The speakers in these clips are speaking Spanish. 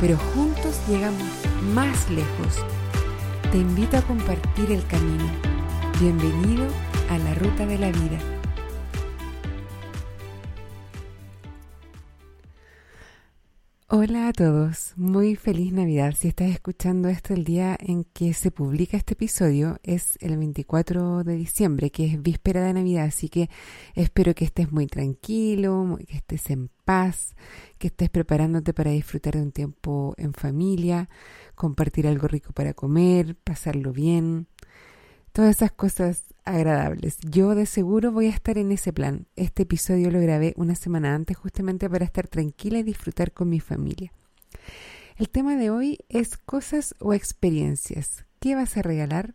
pero juntos llegamos más lejos. Te invito a compartir el camino. Bienvenido a la ruta de la vida. Hola a todos, muy feliz Navidad. Si estás escuchando esto el día en que se publica este episodio es el 24 de diciembre, que es víspera de Navidad, así que espero que estés muy tranquilo, que estés en paz, que estés preparándote para disfrutar de un tiempo en familia, compartir algo rico para comer, pasarlo bien, todas esas cosas agradables. Yo de seguro voy a estar en ese plan. Este episodio lo grabé una semana antes justamente para estar tranquila y disfrutar con mi familia. El tema de hoy es cosas o experiencias. ¿Qué vas a regalar?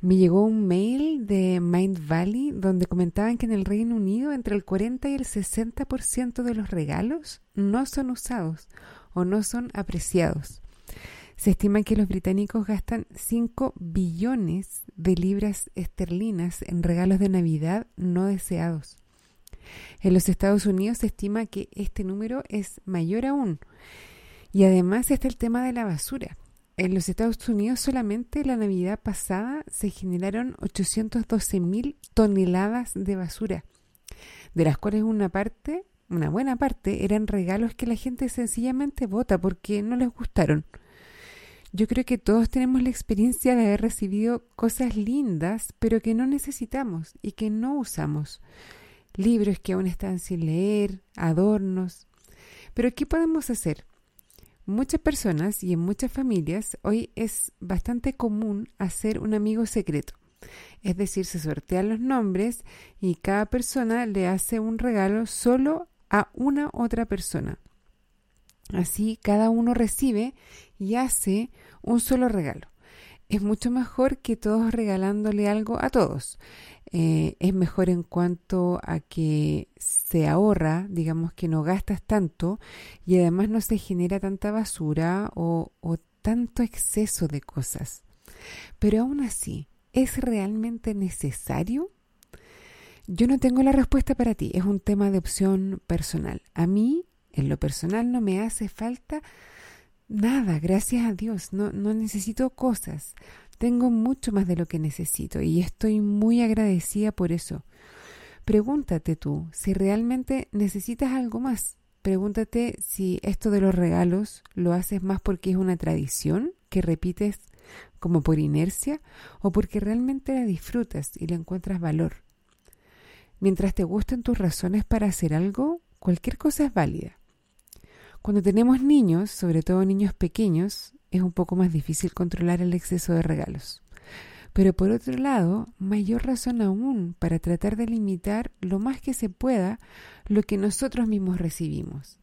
Me llegó un mail de Mind Valley donde comentaban que en el Reino Unido entre el 40 y el 60% de los regalos no son usados o no son apreciados. Se estima que los británicos gastan 5 billones de libras esterlinas en regalos de Navidad no deseados. En los Estados Unidos se estima que este número es mayor aún. Y además está el tema de la basura. En los Estados Unidos solamente la Navidad pasada se generaron 812 mil toneladas de basura, de las cuales una parte, una buena parte, eran regalos que la gente sencillamente vota porque no les gustaron. Yo creo que todos tenemos la experiencia de haber recibido cosas lindas, pero que no necesitamos y que no usamos. Libros que aún están sin leer, adornos. Pero ¿qué podemos hacer? Muchas personas y en muchas familias hoy es bastante común hacer un amigo secreto. Es decir, se sortean los nombres y cada persona le hace un regalo solo a una otra persona. Así cada uno recibe y hace un solo regalo. Es mucho mejor que todos regalándole algo a todos. Eh, es mejor en cuanto a que se ahorra, digamos que no gastas tanto y además no se genera tanta basura o, o tanto exceso de cosas. Pero aún así, ¿es realmente necesario? Yo no tengo la respuesta para ti, es un tema de opción personal. A mí en lo personal no me hace falta nada, gracias a Dios, no, no necesito cosas. Tengo mucho más de lo que necesito y estoy muy agradecida por eso. Pregúntate tú si realmente necesitas algo más. Pregúntate si esto de los regalos lo haces más porque es una tradición que repites como por inercia o porque realmente la disfrutas y le encuentras valor. Mientras te gusten tus razones para hacer algo, cualquier cosa es válida. Cuando tenemos niños, sobre todo niños pequeños, es un poco más difícil controlar el exceso de regalos. Pero por otro lado, mayor razón aún para tratar de limitar lo más que se pueda lo que nosotros mismos recibimos.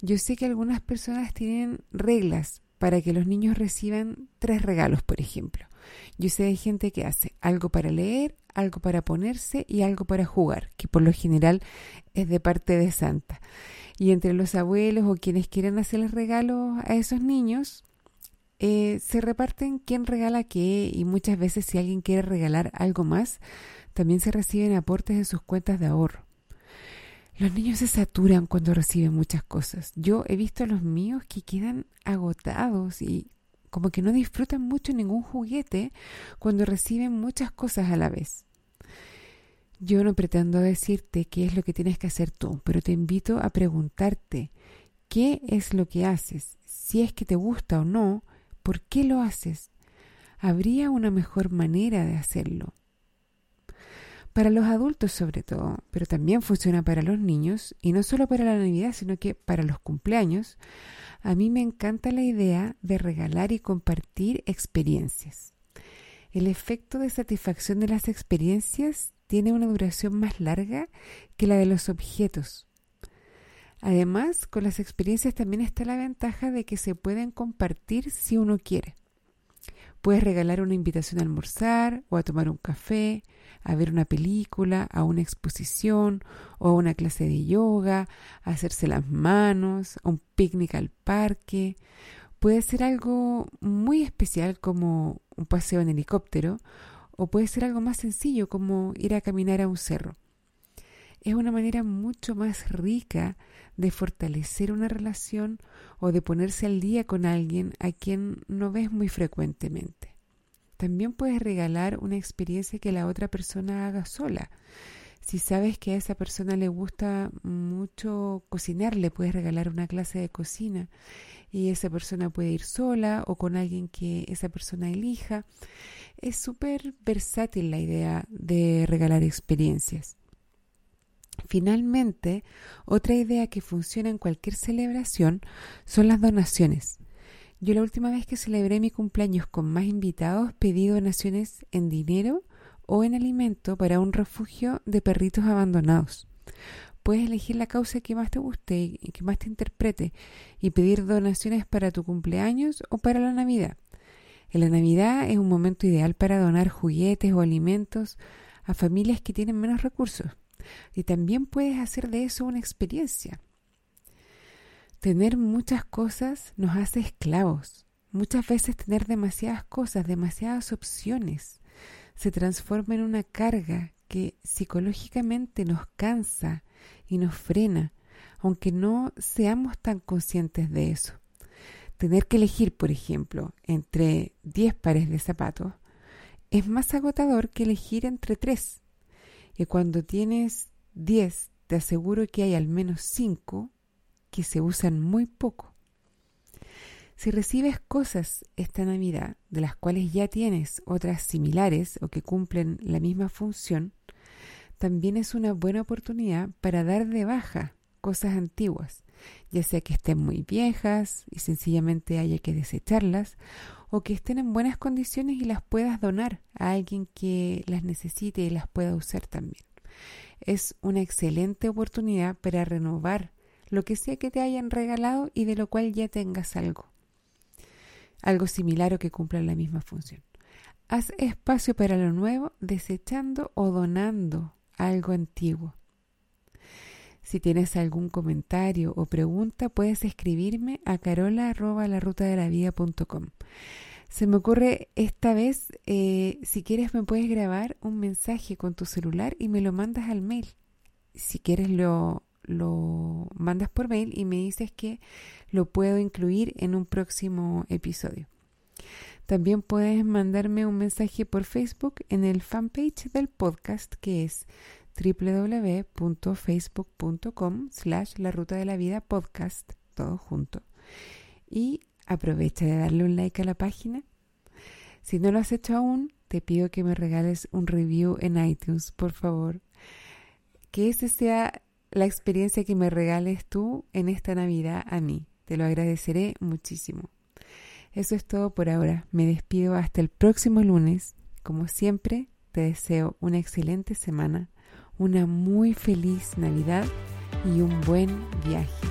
Yo sé que algunas personas tienen reglas para que los niños reciban tres regalos, por ejemplo. Yo sé de gente que hace algo para leer, algo para ponerse y algo para jugar, que por lo general es de parte de Santa. Y entre los abuelos o quienes quieren hacerles regalos a esos niños, eh, se reparten quién regala qué y muchas veces si alguien quiere regalar algo más, también se reciben aportes de sus cuentas de ahorro. Los niños se saturan cuando reciben muchas cosas. Yo he visto a los míos que quedan agotados y como que no disfrutan mucho ningún juguete cuando reciben muchas cosas a la vez. Yo no pretendo decirte qué es lo que tienes que hacer tú, pero te invito a preguntarte qué es lo que haces, si es que te gusta o no, por qué lo haces. ¿Habría una mejor manera de hacerlo? Para los adultos sobre todo, pero también funciona para los niños, y no solo para la Navidad, sino que para los cumpleaños, a mí me encanta la idea de regalar y compartir experiencias. El efecto de satisfacción de las experiencias tiene una duración más larga que la de los objetos. Además, con las experiencias también está la ventaja de que se pueden compartir si uno quiere. Puedes regalar una invitación a almorzar o a tomar un café, a ver una película, a una exposición o a una clase de yoga, a hacerse las manos, a un picnic al parque. Puede ser algo muy especial como un paseo en helicóptero o puede ser algo más sencillo como ir a caminar a un cerro. Es una manera mucho más rica de fortalecer una relación o de ponerse al día con alguien a quien no ves muy frecuentemente. También puedes regalar una experiencia que la otra persona haga sola. Si sabes que a esa persona le gusta mucho cocinar, le puedes regalar una clase de cocina y esa persona puede ir sola o con alguien que esa persona elija. Es súper versátil la idea de regalar experiencias. Finalmente, otra idea que funciona en cualquier celebración son las donaciones. Yo la última vez que celebré mi cumpleaños con más invitados pedí donaciones en dinero o en alimento para un refugio de perritos abandonados. Puedes elegir la causa que más te guste y que más te interprete y pedir donaciones para tu cumpleaños o para la Navidad. En la Navidad es un momento ideal para donar juguetes o alimentos a familias que tienen menos recursos. Y también puedes hacer de eso una experiencia. Tener muchas cosas nos hace esclavos. Muchas veces tener demasiadas cosas, demasiadas opciones, se transforma en una carga que psicológicamente nos cansa y nos frena, aunque no seamos tan conscientes de eso. Tener que elegir, por ejemplo, entre 10 pares de zapatos es más agotador que elegir entre 3 y cuando tienes 10, te aseguro que hay al menos 5 que se usan muy poco. Si recibes cosas esta Navidad, de las cuales ya tienes otras similares o que cumplen la misma función, también es una buena oportunidad para dar de baja cosas antiguas, ya sea que estén muy viejas y sencillamente haya que desecharlas, o que estén en buenas condiciones y las puedas donar a alguien que las necesite y las pueda usar también. Es una excelente oportunidad para renovar lo que sea que te hayan regalado y de lo cual ya tengas algo. Algo similar o que cumpla la misma función. Haz espacio para lo nuevo desechando o donando algo antiguo. Si tienes algún comentario o pregunta, puedes escribirme a carola.larutadelavida.com. Se me ocurre esta vez, eh, si quieres me puedes grabar un mensaje con tu celular y me lo mandas al mail. Si quieres lo, lo mandas por mail y me dices que lo puedo incluir en un próximo episodio. También puedes mandarme un mensaje por Facebook en el fanpage del podcast que es www.facebook.com slash la ruta de la vida podcast, todo junto. Y aprovecha de darle un like a la página. Si no lo has hecho aún, te pido que me regales un review en iTunes, por favor. Que esa sea la experiencia que me regales tú en esta Navidad a mí. Te lo agradeceré muchísimo. Eso es todo por ahora. Me despido hasta el próximo lunes. Como siempre, te deseo una excelente semana una muy feliz Navidad y un buen viaje.